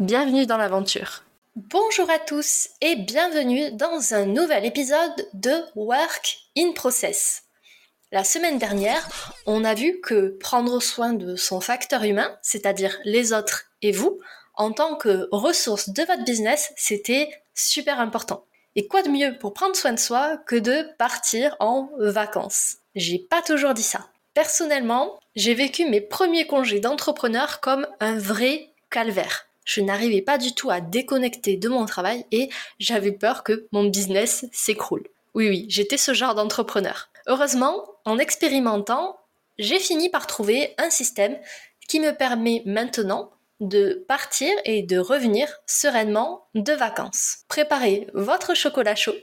Bienvenue dans l'aventure. Bonjour à tous et bienvenue dans un nouvel épisode de Work in Process. La semaine dernière, on a vu que prendre soin de son facteur humain, c'est-à-dire les autres et vous, en tant que ressource de votre business, c'était super important. Et quoi de mieux pour prendre soin de soi que de partir en vacances? J'ai pas toujours dit ça. Personnellement, j'ai vécu mes premiers congés d'entrepreneur comme un vrai calvaire je n'arrivais pas du tout à déconnecter de mon travail et j'avais peur que mon business s'écroule. Oui, oui, j'étais ce genre d'entrepreneur. Heureusement, en expérimentant, j'ai fini par trouver un système qui me permet maintenant de partir et de revenir sereinement de vacances. Préparez votre chocolat chaud.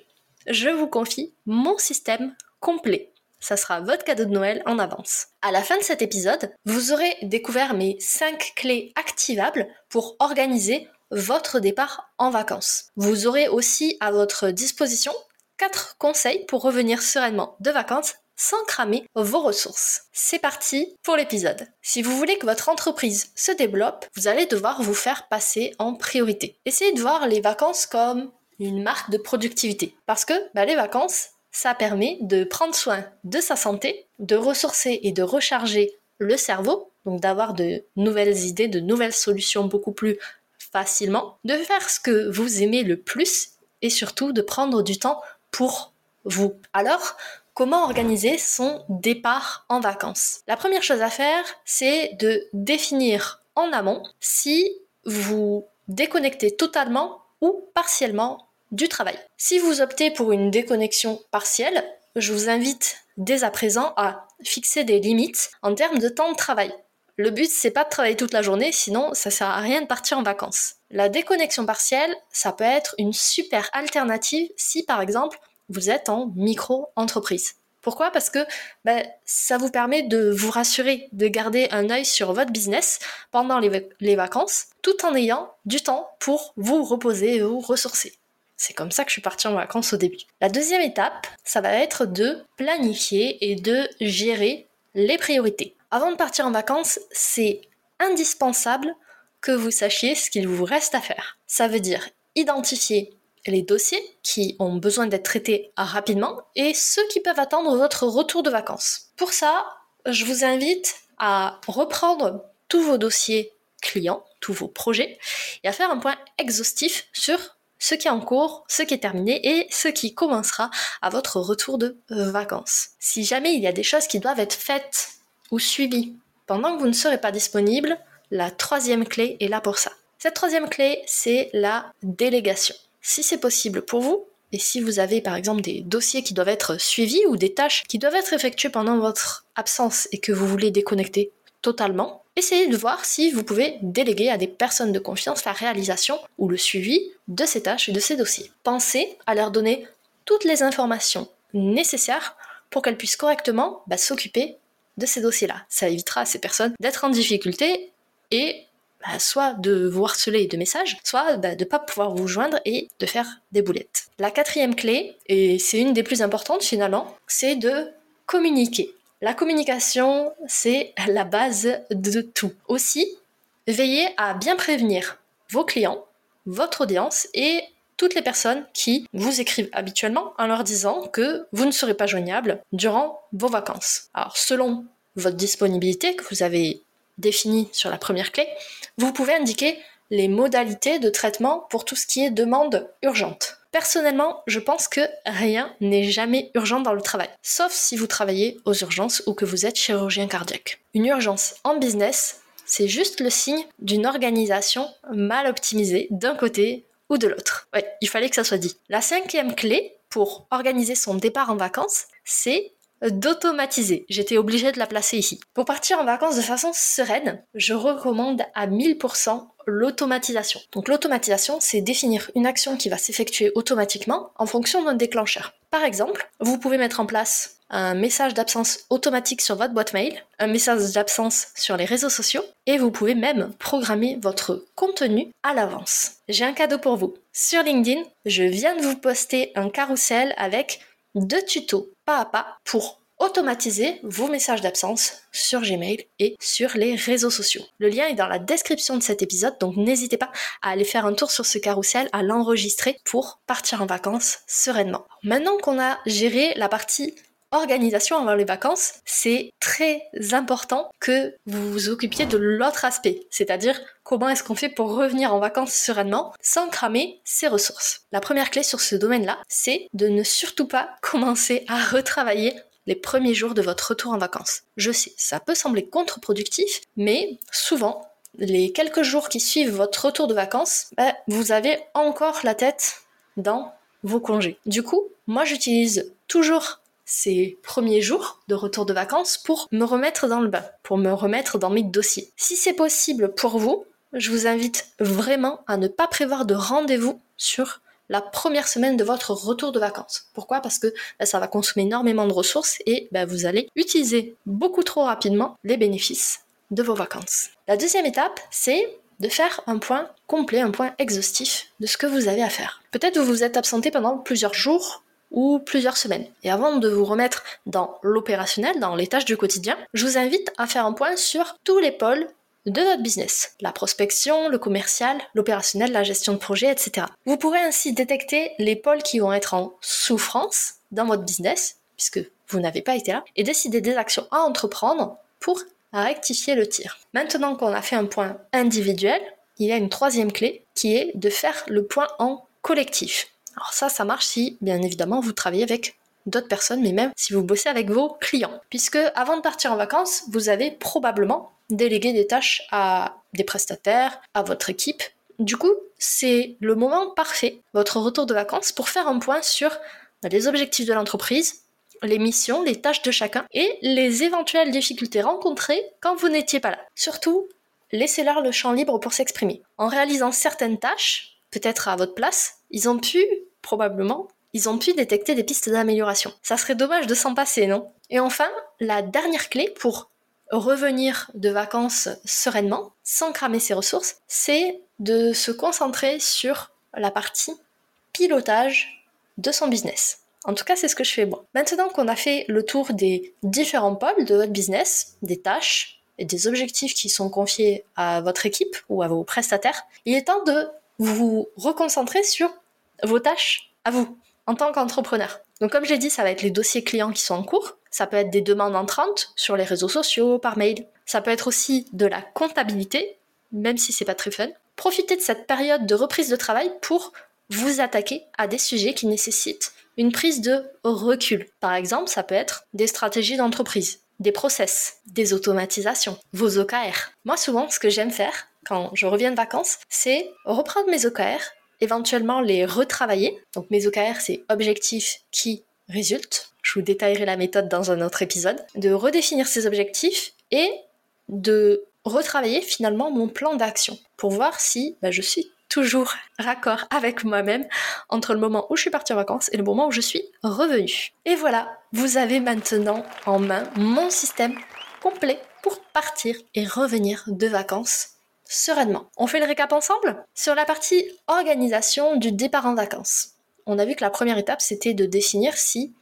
Je vous confie mon système complet ça sera votre cadeau de Noël en avance. À la fin de cet épisode, vous aurez découvert mes 5 clés activables pour organiser votre départ en vacances. Vous aurez aussi à votre disposition 4 conseils pour revenir sereinement de vacances sans cramer vos ressources. C'est parti pour l'épisode. Si vous voulez que votre entreprise se développe, vous allez devoir vous faire passer en priorité. Essayez de voir les vacances comme une marque de productivité. Parce que bah, les vacances, ça permet de prendre soin de sa santé, de ressourcer et de recharger le cerveau, donc d'avoir de nouvelles idées, de nouvelles solutions beaucoup plus facilement, de faire ce que vous aimez le plus et surtout de prendre du temps pour vous. Alors, comment organiser son départ en vacances? La première chose à faire, c'est de définir en amont si vous déconnectez totalement ou partiellement du travail. Si vous optez pour une déconnexion partielle, je vous invite dès à présent à fixer des limites en termes de temps de travail. Le but, c'est pas de travailler toute la journée, sinon ça sert à rien de partir en vacances. La déconnexion partielle, ça peut être une super alternative si par exemple vous êtes en micro-entreprise. Pourquoi? Parce que ben, ça vous permet de vous rassurer, de garder un œil sur votre business pendant les, les vacances, tout en ayant du temps pour vous reposer et vous ressourcer. C'est comme ça que je suis partie en vacances au début. La deuxième étape, ça va être de planifier et de gérer les priorités. Avant de partir en vacances, c'est indispensable que vous sachiez ce qu'il vous reste à faire. Ça veut dire identifier les dossiers qui ont besoin d'être traités rapidement et ceux qui peuvent attendre votre retour de vacances. Pour ça, je vous invite à reprendre tous vos dossiers clients, tous vos projets, et à faire un point exhaustif sur ce qui est en cours, ce qui est terminé et ce qui commencera à votre retour de vacances. Si jamais il y a des choses qui doivent être faites ou suivies pendant que vous ne serez pas disponible, la troisième clé est là pour ça. Cette troisième clé, c'est la délégation. Si c'est possible pour vous, et si vous avez par exemple des dossiers qui doivent être suivis ou des tâches qui doivent être effectuées pendant votre absence et que vous voulez déconnecter totalement, essayez de voir si vous pouvez déléguer à des personnes de confiance la réalisation ou le suivi de ces tâches et de ces dossiers. Pensez à leur donner toutes les informations nécessaires pour qu'elles puissent correctement bah, s'occuper de ces dossiers-là. Ça évitera à ces personnes d'être en difficulté et bah, soit de vous harceler de messages, soit bah, de ne pas pouvoir vous joindre et de faire des boulettes. La quatrième clé, et c'est une des plus importantes finalement, c'est de communiquer. La communication, c'est la base de tout. Aussi, veillez à bien prévenir vos clients, votre audience et toutes les personnes qui vous écrivent habituellement en leur disant que vous ne serez pas joignable durant vos vacances. Alors selon votre disponibilité que vous avez définie sur la première clé, vous pouvez indiquer les modalités de traitement pour tout ce qui est demande urgente. Personnellement, je pense que rien n'est jamais urgent dans le travail, sauf si vous travaillez aux urgences ou que vous êtes chirurgien cardiaque. Une urgence en business, c'est juste le signe d'une organisation mal optimisée d'un côté ou de l'autre. Ouais, il fallait que ça soit dit. La cinquième clé pour organiser son départ en vacances, c'est d'automatiser. J'étais obligée de la placer ici. Pour partir en vacances de façon sereine, je recommande à 1000% l'automatisation. Donc l'automatisation, c'est définir une action qui va s'effectuer automatiquement en fonction d'un déclencheur. Par exemple, vous pouvez mettre en place un message d'absence automatique sur votre boîte mail, un message d'absence sur les réseaux sociaux, et vous pouvez même programmer votre contenu à l'avance. J'ai un cadeau pour vous. Sur LinkedIn, je viens de vous poster un carrousel avec deux tutos pas à pas pour automatiser vos messages d'absence sur Gmail et sur les réseaux sociaux. Le lien est dans la description de cet épisode, donc n'hésitez pas à aller faire un tour sur ce carrousel, à l'enregistrer pour partir en vacances sereinement. Maintenant qu'on a géré la partie organisation avant les vacances, c'est très important que vous vous occupiez de l'autre aspect, c'est-à-dire comment est-ce qu'on fait pour revenir en vacances sereinement sans cramer ses ressources? La première clé sur ce domaine-là, c'est de ne surtout pas commencer à retravailler les premiers jours de votre retour en vacances. Je sais, ça peut sembler contre-productif, mais souvent, les quelques jours qui suivent votre retour de vacances, ben, vous avez encore la tête dans vos congés. Du coup, moi j'utilise toujours ces premiers jours de retour de vacances pour me remettre dans le bain, pour me remettre dans mes dossiers. Si c'est possible pour vous, je vous invite vraiment à ne pas prévoir de rendez-vous sur la première semaine de votre retour de vacances. Pourquoi? Parce que bah, ça va consommer énormément de ressources et bah, vous allez utiliser beaucoup trop rapidement les bénéfices de vos vacances. La deuxième étape, c'est de faire un point complet, un point exhaustif de ce que vous avez à faire. Peut-être vous vous êtes absenté pendant plusieurs jours ou plusieurs semaines. Et avant de vous remettre dans l'opérationnel, dans les tâches du quotidien, je vous invite à faire un point sur tous les pôles de votre business. La prospection, le commercial, l'opérationnel, la gestion de projet, etc. Vous pourrez ainsi détecter les pôles qui vont être en souffrance dans votre business, puisque vous n'avez pas été là, et décider des actions à entreprendre pour rectifier le tir. Maintenant qu'on a fait un point individuel, il y a une troisième clé qui est de faire le point en collectif. Alors ça, ça marche si, bien évidemment, vous travaillez avec d'autres personnes, mais même si vous bossez avec vos clients. Puisque avant de partir en vacances, vous avez probablement délégué des tâches à des prestataires, à votre équipe. Du coup, c'est le moment parfait, votre retour de vacances, pour faire un point sur les objectifs de l'entreprise, les missions, les tâches de chacun et les éventuelles difficultés rencontrées quand vous n'étiez pas là. Surtout, laissez-leur le champ libre pour s'exprimer. En réalisant certaines tâches, peut-être à votre place, ils ont pu, probablement, ils ont pu détecter des pistes d'amélioration. Ça serait dommage de s'en passer, non? Et enfin, la dernière clé pour revenir de vacances sereinement, sans cramer ses ressources, c'est de se concentrer sur la partie pilotage de son business. En tout cas, c'est ce que je fais moi. Maintenant qu'on a fait le tour des différents pôles de votre business, des tâches et des objectifs qui sont confiés à votre équipe ou à vos prestataires, il est temps de vous reconcentrer sur vos tâches à vous en tant qu'entrepreneur. Donc comme j'ai dit, ça va être les dossiers clients qui sont en cours, ça peut être des demandes entrantes sur les réseaux sociaux, par mail, ça peut être aussi de la comptabilité, même si c'est pas très fun. Profitez de cette période de reprise de travail pour vous attaquer à des sujets qui nécessitent une prise de recul. Par exemple, ça peut être des stratégies d'entreprise, des process, des automatisations, vos OKR. Moi, souvent, ce que j'aime faire quand je reviens de vacances, c'est reprendre mes OKR, éventuellement les retravailler. Donc mes OKR, c'est objectifs qui résultent. Je vous détaillerai la méthode dans un autre épisode. De redéfinir ces objectifs et de retravailler finalement mon plan d'action pour voir si bah, je suis toujours raccord avec moi-même entre le moment où je suis partie en vacances et le moment où je suis revenue. Et voilà, vous avez maintenant en main mon système complet pour partir et revenir de vacances sereinement. On fait le récap ensemble Sur la partie organisation du départ en vacances. On a vu que la première étape, c'était de définir si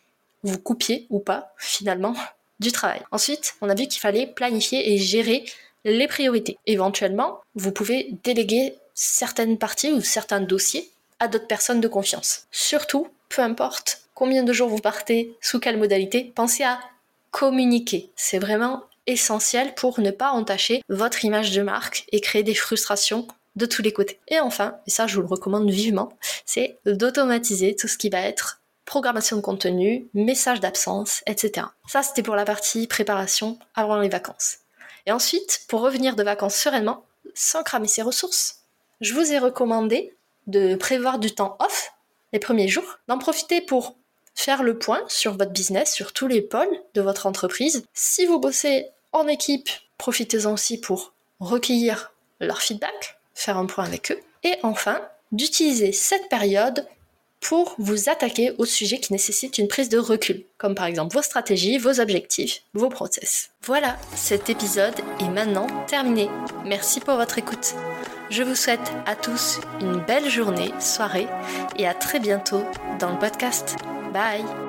vous coupiez ou pas, finalement, du travail. Ensuite, on a vu qu'il fallait planifier et gérer les priorités. Éventuellement, vous pouvez déléguer certaines parties ou certains dossiers à d'autres personnes de confiance. Surtout, peu importe combien de jours vous partez, sous quelle modalité, pensez à communiquer. C'est vraiment essentiel pour ne pas entacher votre image de marque et créer des frustrations de tous les côtés. Et enfin, et ça je vous le recommande vivement, c'est d'automatiser tout ce qui va être programmation de contenu, message d'absence, etc. Ça c'était pour la partie préparation avant les vacances. Et ensuite, pour revenir de vacances sereinement, sans cramer ses ressources, je vous ai recommandé de prévoir du temps off les premiers jours, d'en profiter pour faire le point sur votre business, sur tous les pôles de votre entreprise. Si vous bossez en équipe, profitez-en aussi pour recueillir leur feedback, faire un point avec eux. Et enfin, d'utiliser cette période pour vous attaquer aux sujets qui nécessitent une prise de recul, comme par exemple vos stratégies, vos objectifs, vos process. Voilà, cet épisode est maintenant terminé. Merci pour votre écoute. Je vous souhaite à tous une belle journée, soirée et à très bientôt dans le podcast. Bye